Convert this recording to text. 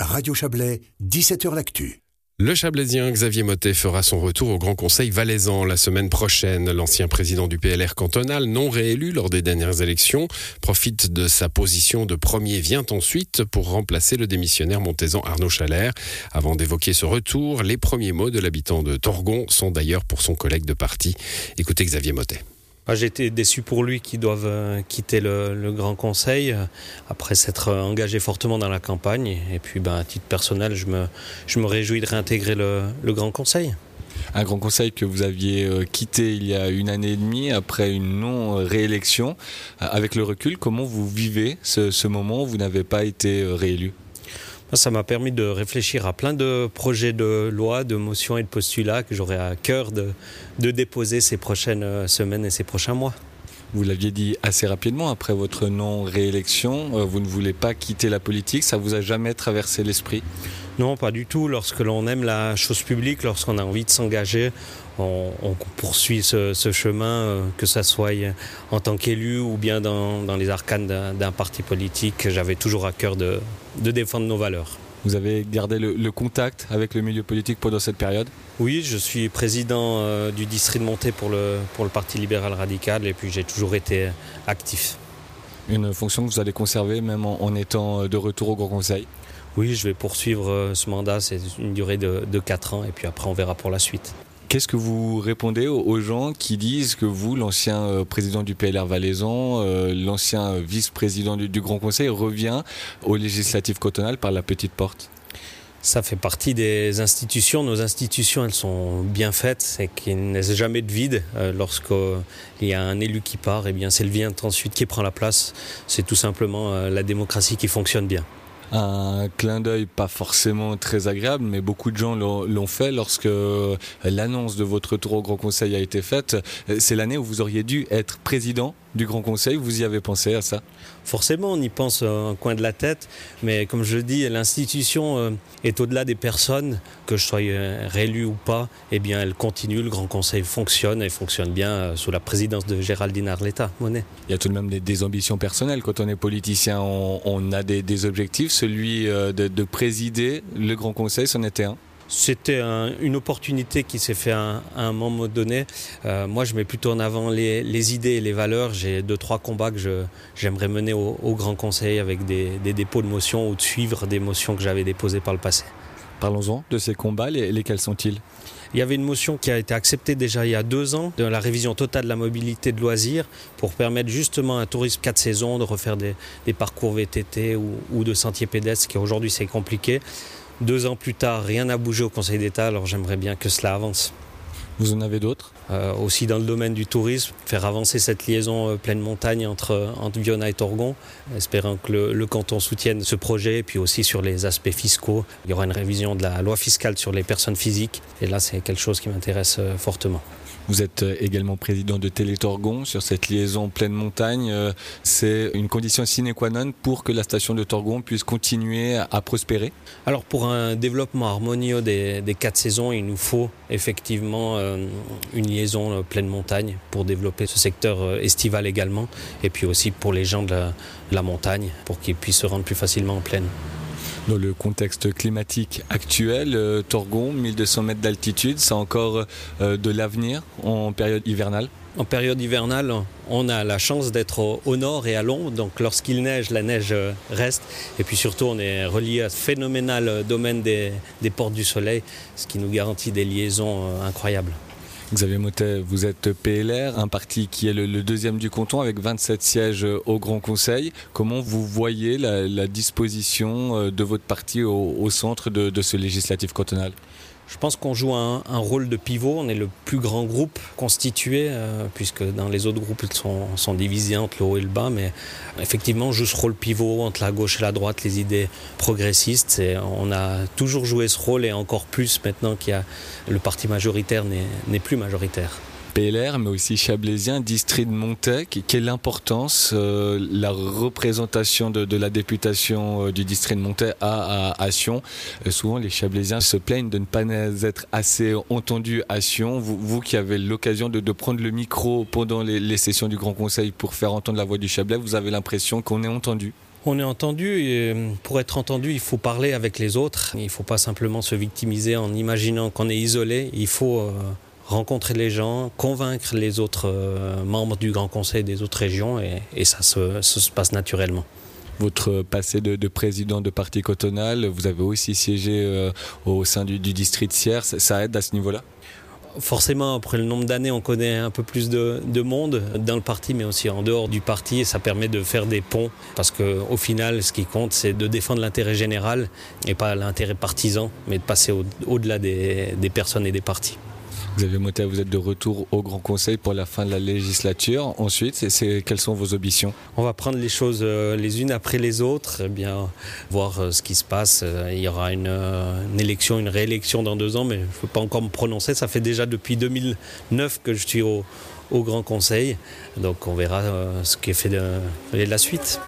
Radio Chablais, 17h L'Actu. Le Chablaisien Xavier Motet fera son retour au Grand Conseil valaisan la semaine prochaine. L'ancien président du PLR cantonal, non réélu lors des dernières élections, profite de sa position de premier, vient ensuite pour remplacer le démissionnaire montaisan Arnaud Chalère. Avant d'évoquer ce retour, les premiers mots de l'habitant de Torgon sont d'ailleurs pour son collègue de parti. Écoutez Xavier Motet. Ah, été déçu pour lui qu'ils doivent euh, quitter le, Grand Conseil euh, après s'être engagé fortement dans la campagne. Et puis, ben, à titre personnel, je me, je me réjouis de réintégrer le, Grand Conseil. Un Grand Conseil que vous aviez euh, quitté il y a une année et demie après une non-réélection. Avec le recul, comment vous vivez ce moment où vous n'avez pas été réélu? Ça m'a permis de réfléchir à plein de projets de loi, de motions et de postulats que j'aurais à cœur de, de déposer ces prochaines euh, semaines et ces prochains mois. Vous l'aviez dit assez rapidement après votre non-réélection, euh, vous ne voulez pas quitter la politique, ça vous a jamais traversé l'esprit? Non, pas du tout. Lorsque l'on aime la chose publique, lorsqu'on a envie de s'engager, on, poursuit ce, chemin, euh, que ce soit en tant qu'élu ou bien dans, les arcanes d'un parti politique. J'avais toujours à cœur de, défendre nos valeurs. Vous avez gardé le, contact avec le milieu politique pendant cette période? Oui, je suis président euh, du district de Montée pour le, pour le Parti libéral radical et puis j'ai toujours été actif. Une fonction que vous allez conserver même en, étant de retour au Grand Conseil? Oui, je vais poursuivre euh, ce mandat, c'est une durée de, de 4 ans et puis après on verra pour la suite. Qu'est-ce que vous répondez aux gens qui disent que vous, l'ancien euh, président du PLR Valaisan, euh, l'ancien vice-président du, Grand Conseil, revient au législatif cotonal par la petite porte? Ça fait partie des institutions. Nos institutions, elles sont bien faites. C'est qu'il n'y a jamais de vide. Euh, lorsqu'il y a un élu qui part, eh bien c'est le vient ensuite qui prend la place. C'est tout simplement la démocratie qui fonctionne bien un clin d'œil pas forcément très agréable, mais beaucoup de gens l'ont fait lorsque l'annonce de votre retour au Grand Conseil a été faite. C'est l'année où vous auriez dû être président du Grand Conseil. Vous y avez pensé à ça Forcément, on y pense un coin de la tête, mais comme je le dis, l'institution euh, est au-delà des personnes, que je sois euh, réélu ou pas, eh bien, elle continue, le Grand Conseil fonctionne et fonctionne bien euh, sous la présidence de Géraldine Arletta Monet. Il y a tout de même des, ambitions personnelles. Quand on est politicien, on, a des, objectifs. Celui de, de présider le Grand Conseil, c'en était un c'était une opportunité qui s'est faite à, un moment donné. Euh, moi, je mets plutôt en avant les, idées et les valeurs. J'ai deux, trois combats que j'aimerais mener au, Grand Conseil avec des, dépôts de motions ou de suivre des motions que j'avais déposées par le passé. Parlons-en de ces combats. lesquels sont-ils? Il y avait une motion qui a été acceptée déjà il y a deux ans de la révision totale de la mobilité de loisirs pour permettre justement un tourisme quatre saisons de refaire des, parcours VTT ou, ou de sentiers pédestres, qui aujourd'hui c'est compliqué. Deux ans plus tard, rien n'a bougé au Conseil d'État, alors j'aimerais bien que cela avance. Vous en avez d'autres? Aussi dans le domaine du tourisme, faire avancer cette liaison euh, pleine montagne entre, entre Viona et Torgon, espérant que le, canton soutienne ce projet, et puis aussi sur les aspects fiscaux. Il y aura une révision de la loi fiscale sur les personnes physiques, et là c'est quelque chose qui m'intéresse euh, fortement. Vous êtes euh, également président de Télétorgon sur cette liaison pleine montagne. Euh, c'est une condition sine qua non pour que la station de Torgon puisse continuer à prospérer? Alors pour un développement harmonieux des, quatre saisons, il nous faut effectivement euh, une liaison pleine montagne pour développer ce secteur estival également et puis aussi pour les gens de la montagne pour qu'ils puissent se rendre plus facilement en plaine. Dans le contexte climatique actuel, euh, Torgon, 1200 mètres d'altitude, c'est encore euh, de l'avenir en période hivernale? En période hivernale, on a la chance d'être au, nord et à l'ombre, donc lorsqu'il neige, la neige euh, reste. Et puis surtout, on est relié à ce phénoménal domaine des portes du soleil, ce qui nous garantit des liaisons incroyables. Xavier Motet, vous êtes PLR, un parti qui est le, deuxième du canton avec 27 sièges au Grand Conseil. Comment vous voyez la, disposition euh, de votre parti au, centre de ce législatif cantonal? Je pense qu'on joue un, rôle de pivot. On est le plus grand groupe constitué, euh, puisque dans les autres groupes, ils sont, divisés entre le haut et le bas. Mais effectivement, on joue ce rôle pivot entre la gauche et la droite, les idées progressistes. Et on a toujours joué ce rôle et encore plus maintenant qu'il y a le parti majoritaire n'est plus majoritaire. PLR, mais aussi chablaisien, district de Montec. Quelle importance euh, la représentation de, la députation euh, du district de Montec a à, Sion? Euh, Souvent, les chablaisiens se plaignent de ne pas être assez entendus à Sion. Vous, qui avez l'occasion de, prendre le micro pendant les, les, sessions du Grand Conseil pour faire entendre la voix du Chablais, vous avez l'impression qu'on est entendu? On est entendu et pour être entendu, il faut parler avec les autres. Il ne faut pas simplement se victimiser en imaginant qu'on est isolé. Il faut rencontrer les gens, convaincre les autres euh, membres du Grand Conseil des autres régions et, et ça, se, ça, se, passe naturellement. Votre passé de, de, président de parti cotonal, vous avez aussi siégé euh, au sein du, du district Sierre, ça aide à ce niveau-là? Forcément, après le nombre d'années, on connaît un peu plus de, de, monde dans le parti, mais aussi en dehors du parti, et ça permet de faire des ponts, parce qu'au final, ce qui compte, c'est de défendre l'intérêt général, et pas l'intérêt partisan, mais de passer au-delà au des, des personnes et des partis. Xavier Motet, vous êtes de retour au Grand Conseil pour la fin de la législature. Ensuite, quelles sont vos ambitions? On va prendre les choses euh, les unes après les autres, et bien voir euh, ce qui se passe. Euh, il y aura une, élection, une réélection dans deux ans, mais je ne peux pas encore me prononcer. Ça fait déjà depuis 2009 que je suis au, Grand Conseil, donc on verra ce qui est fait de la suite.